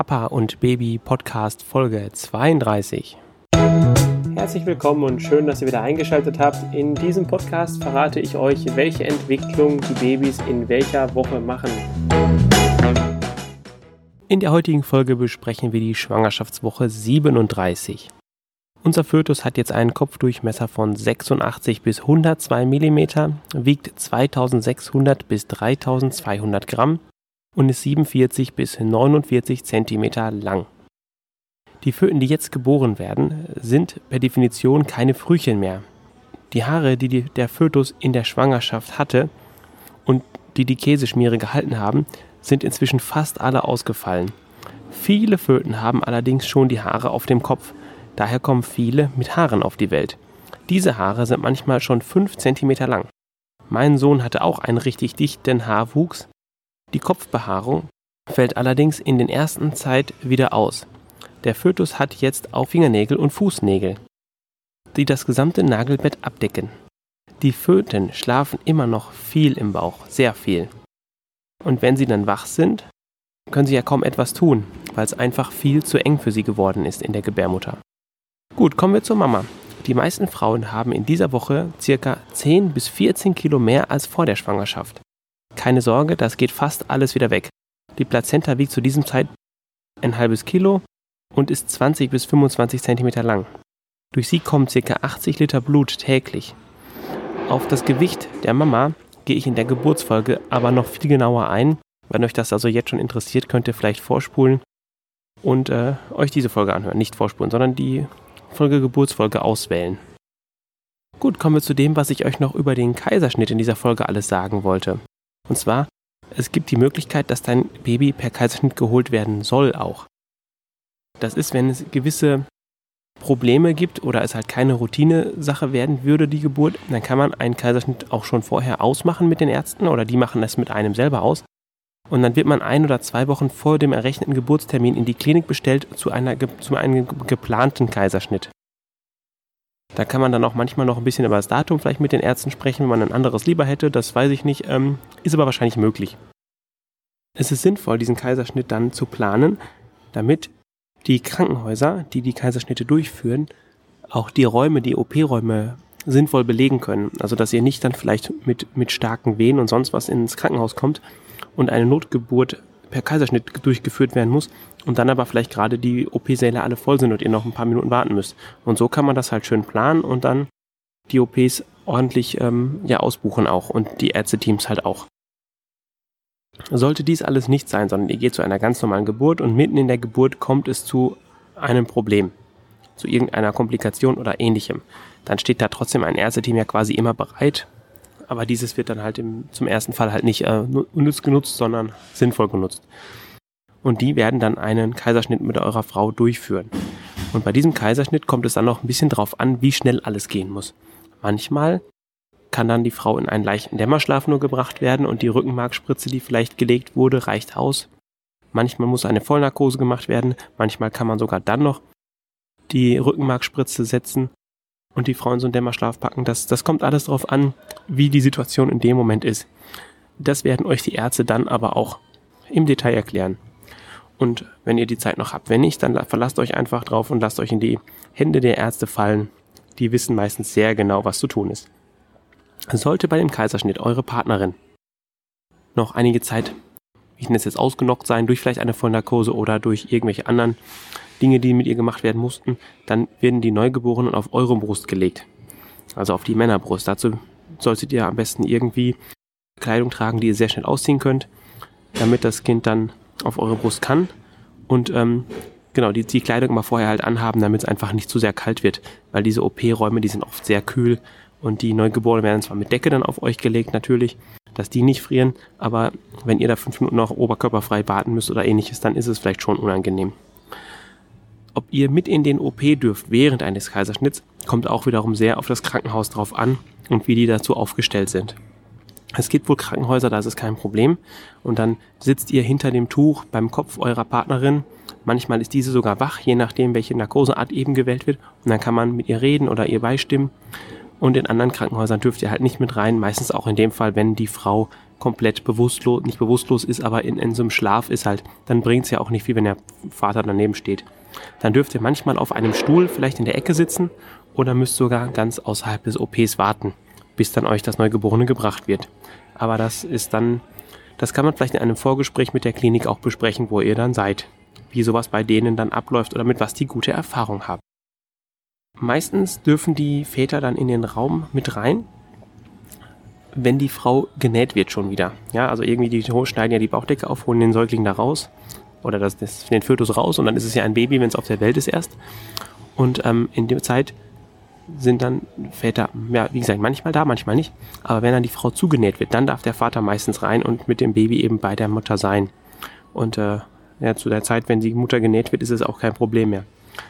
Papa und Baby Podcast Folge 32. Herzlich willkommen und schön, dass ihr wieder eingeschaltet habt. In diesem Podcast verrate ich euch, welche Entwicklung die Babys in welcher Woche machen. In der heutigen Folge besprechen wir die Schwangerschaftswoche 37. Unser Fötus hat jetzt einen Kopfdurchmesser von 86 bis 102 mm, wiegt 2600 bis 3200 Gramm und ist 47 bis 49 cm lang. Die Föten, die jetzt geboren werden, sind per Definition keine Frühchen mehr. Die Haare, die, der Fötus in der Schwangerschaft hatte und die die Käseschmiere gehalten haben, sind inzwischen fast alle ausgefallen. Viele Föten haben allerdings schon die Haare auf dem Kopf, daher kommen viele mit Haaren auf die Welt. Diese Haare sind manchmal schon 5 cm lang. Mein Sohn hatte auch einen richtig dichten Haarwuchs, die Kopfbehaarung fällt allerdings in der ersten Zeit wieder aus. Der Fötus hat jetzt auch Fingernägel und Fußnägel, die das gesamte Nagelbett abdecken. Die Föten schlafen immer noch viel im Bauch, sehr viel. Und wenn sie dann wach sind, können sie ja kaum etwas tun, weil es einfach viel zu eng für sie geworden ist in der Gebärmutter. Gut, kommen wir zur Mama. Die meisten Frauen haben in dieser Woche circa 10 bis 14 Kilo mehr als vor der Schwangerschaft. Keine Sorge, das geht fast alles wieder weg. Die Plazenta wiegt zu diesem Zeit ein halbes Kilo und ist 20 bis 25 Zentimeter lang. Durch sie kommen ca. 80 Liter Blut täglich. Auf das Gewicht der Mama gehe ich in der Geburtsfolge aber noch viel genauer ein. Wenn euch das also jetzt schon interessiert, könnt ihr vielleicht vorspulen und äh, euch diese Folge anhören. Nicht vorspulen, sondern die Folge Geburtsfolge auswählen. Gut, kommen wir zu dem, was ich euch noch über den Kaiserschnitt in dieser Folge alles sagen wollte. Und zwar, es gibt die Möglichkeit, dass dein Baby per Kaiserschnitt geholt werden soll auch. Das ist, wenn es gewisse Probleme gibt oder es halt keine Routine-Sache werden würde, die Geburt, dann kann man einen Kaiserschnitt auch schon vorher ausmachen mit den Ärzten oder die machen das mit einem selber aus. Und dann wird man ein oder zwei Wochen vor dem errechneten Geburtstermin in die Klinik bestellt zu, einer, zu einem geplanten Kaiserschnitt. Da kann man dann auch manchmal noch ein bisschen über das Datum vielleicht mit den Ärzten sprechen, wenn man ein anderes lieber hätte. Das weiß ich nicht. Ähm, ist aber wahrscheinlich möglich. Es ist sinnvoll, diesen Kaiserschnitt dann zu planen, damit die Krankenhäuser, die die Kaiserschnitte durchführen, auch die Räume, die OP-Räume sinnvoll belegen können. Also dass ihr nicht dann vielleicht mit, mit starken Wehen und sonst was ins Krankenhaus kommt und eine Notgeburt per Kaiserschnitt durchgeführt werden muss und dann aber vielleicht gerade die OP-Säle alle voll sind und ihr noch ein paar Minuten warten müsst. Und so kann man das halt schön planen und dann die OPs ordentlich ähm, ja, ausbuchen auch und die Ärzteteams halt auch. Sollte dies alles nicht sein, sondern ihr geht zu einer ganz normalen Geburt und mitten in der Geburt kommt es zu einem Problem, zu irgendeiner Komplikation oder ähnlichem, dann steht da trotzdem ein Ärzteteam ja quasi immer bereit, aber dieses wird dann halt im, zum ersten Fall halt nicht äh, unnütz genutzt, sondern sinnvoll genutzt. Und die werden dann einen Kaiserschnitt mit eurer Frau durchführen. Und bei diesem Kaiserschnitt kommt es dann noch ein bisschen drauf an, wie schnell alles gehen muss. Manchmal kann dann die Frau in einen leichten Dämmerschlaf nur gebracht werden und die Rückenmarkspritze, die vielleicht gelegt wurde, reicht aus. Manchmal muss eine Vollnarkose gemacht werden, manchmal kann man sogar dann noch die Rückenmarkspritze setzen und die Frau in so einen Dämmerschlaf packen. Das, das kommt alles darauf an, wie die Situation in dem Moment ist. Das werden euch die Ärzte dann aber auch im Detail erklären. Und wenn ihr die Zeit noch habt, wenn nicht, dann verlasst euch einfach drauf und lasst euch in die Hände der Ärzte fallen. Die wissen meistens sehr genau, was zu tun ist. Sollte bei dem Kaiserschnitt eure Partnerin noch einige Zeit, ich nenne es jetzt ausgenockt sein, durch vielleicht eine Vollnarkose oder durch irgendwelche anderen Dinge, die mit ihr gemacht werden mussten, dann werden die Neugeborenen auf eure Brust gelegt. Also auf die Männerbrust. Dazu solltet ihr am besten irgendwie Kleidung tragen, die ihr sehr schnell ausziehen könnt, damit das Kind dann auf eure Brust kann. Und ähm, genau, die, die Kleidung mal vorher halt anhaben, damit es einfach nicht zu sehr kalt wird. Weil diese OP-Räume, die sind oft sehr kühl und die Neugeborenen werden zwar mit Decke dann auf euch gelegt natürlich, dass die nicht frieren, aber wenn ihr da fünf Minuten noch oberkörperfrei warten müsst oder ähnliches, dann ist es vielleicht schon unangenehm. Ob ihr mit in den OP dürft während eines Kaiserschnitts, kommt auch wiederum sehr auf das Krankenhaus drauf an und wie die dazu aufgestellt sind. Es gibt wohl Krankenhäuser, da ist es kein Problem. Und dann sitzt ihr hinter dem Tuch beim Kopf eurer Partnerin. Manchmal ist diese sogar wach, je nachdem, welche Narkoseart eben gewählt wird. Und dann kann man mit ihr reden oder ihr beistimmen. Und in anderen Krankenhäusern dürft ihr halt nicht mit rein. Meistens auch in dem Fall, wenn die Frau komplett bewusstlos, nicht bewusstlos ist, aber in, in so einem Schlaf ist halt, dann bringt es ja auch nicht viel, wenn der Vater daneben steht. Dann dürft ihr manchmal auf einem Stuhl vielleicht in der Ecke sitzen oder müsst sogar ganz außerhalb des OPs warten, bis dann euch das Neugeborene gebracht wird. Aber das ist dann, das kann man vielleicht in einem Vorgespräch mit der Klinik auch besprechen, wo ihr dann seid. Wie sowas bei denen dann abläuft oder mit was die gute Erfahrung haben. Meistens dürfen die Väter dann in den Raum mit rein, wenn die Frau genäht wird schon wieder. Ja, also irgendwie die schneiden ja die Bauchdecke auf, holen den Säugling da raus oder das, das, den Fötus raus und dann ist es ja ein Baby, wenn es auf der Welt ist erst. Und ähm, in der Zeit sind dann Väter, ja, wie gesagt, manchmal da, manchmal nicht. Aber wenn dann die Frau zugenäht wird, dann darf der Vater meistens rein und mit dem Baby eben bei der Mutter sein. Und äh, ja, zu der Zeit, wenn die Mutter genäht wird, ist es auch kein Problem mehr.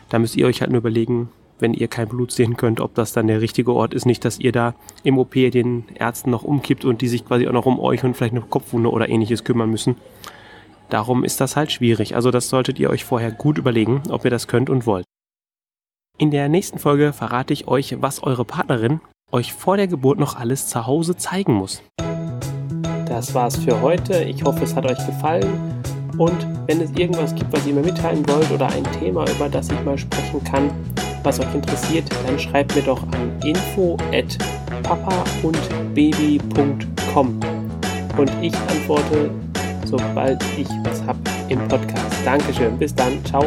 Da müsst ihr euch halt nur überlegen, wenn ihr kein Blut sehen könnt, ob das dann der richtige Ort ist. Nicht, dass ihr da im OP den Ärzten noch umkippt und die sich quasi auch noch um euch und vielleicht eine Kopfwunde oder ähnliches kümmern müssen. Darum ist das halt schwierig. Also das solltet ihr euch vorher gut überlegen, ob ihr das könnt und wollt. In der nächsten Folge verrate ich euch, was eure Partnerin euch vor der Geburt noch alles zu Hause zeigen muss. Das war's für heute. Ich hoffe, es hat euch gefallen. Und wenn es irgendwas gibt, was ihr mir mitteilen wollt oder ein Thema, über das ich mal sprechen kann, was euch interessiert, dann schreibt mir doch an info at papaundbaby.com und ich antworte, sobald ich was hab im Podcast. Dankeschön, bis dann, ciao.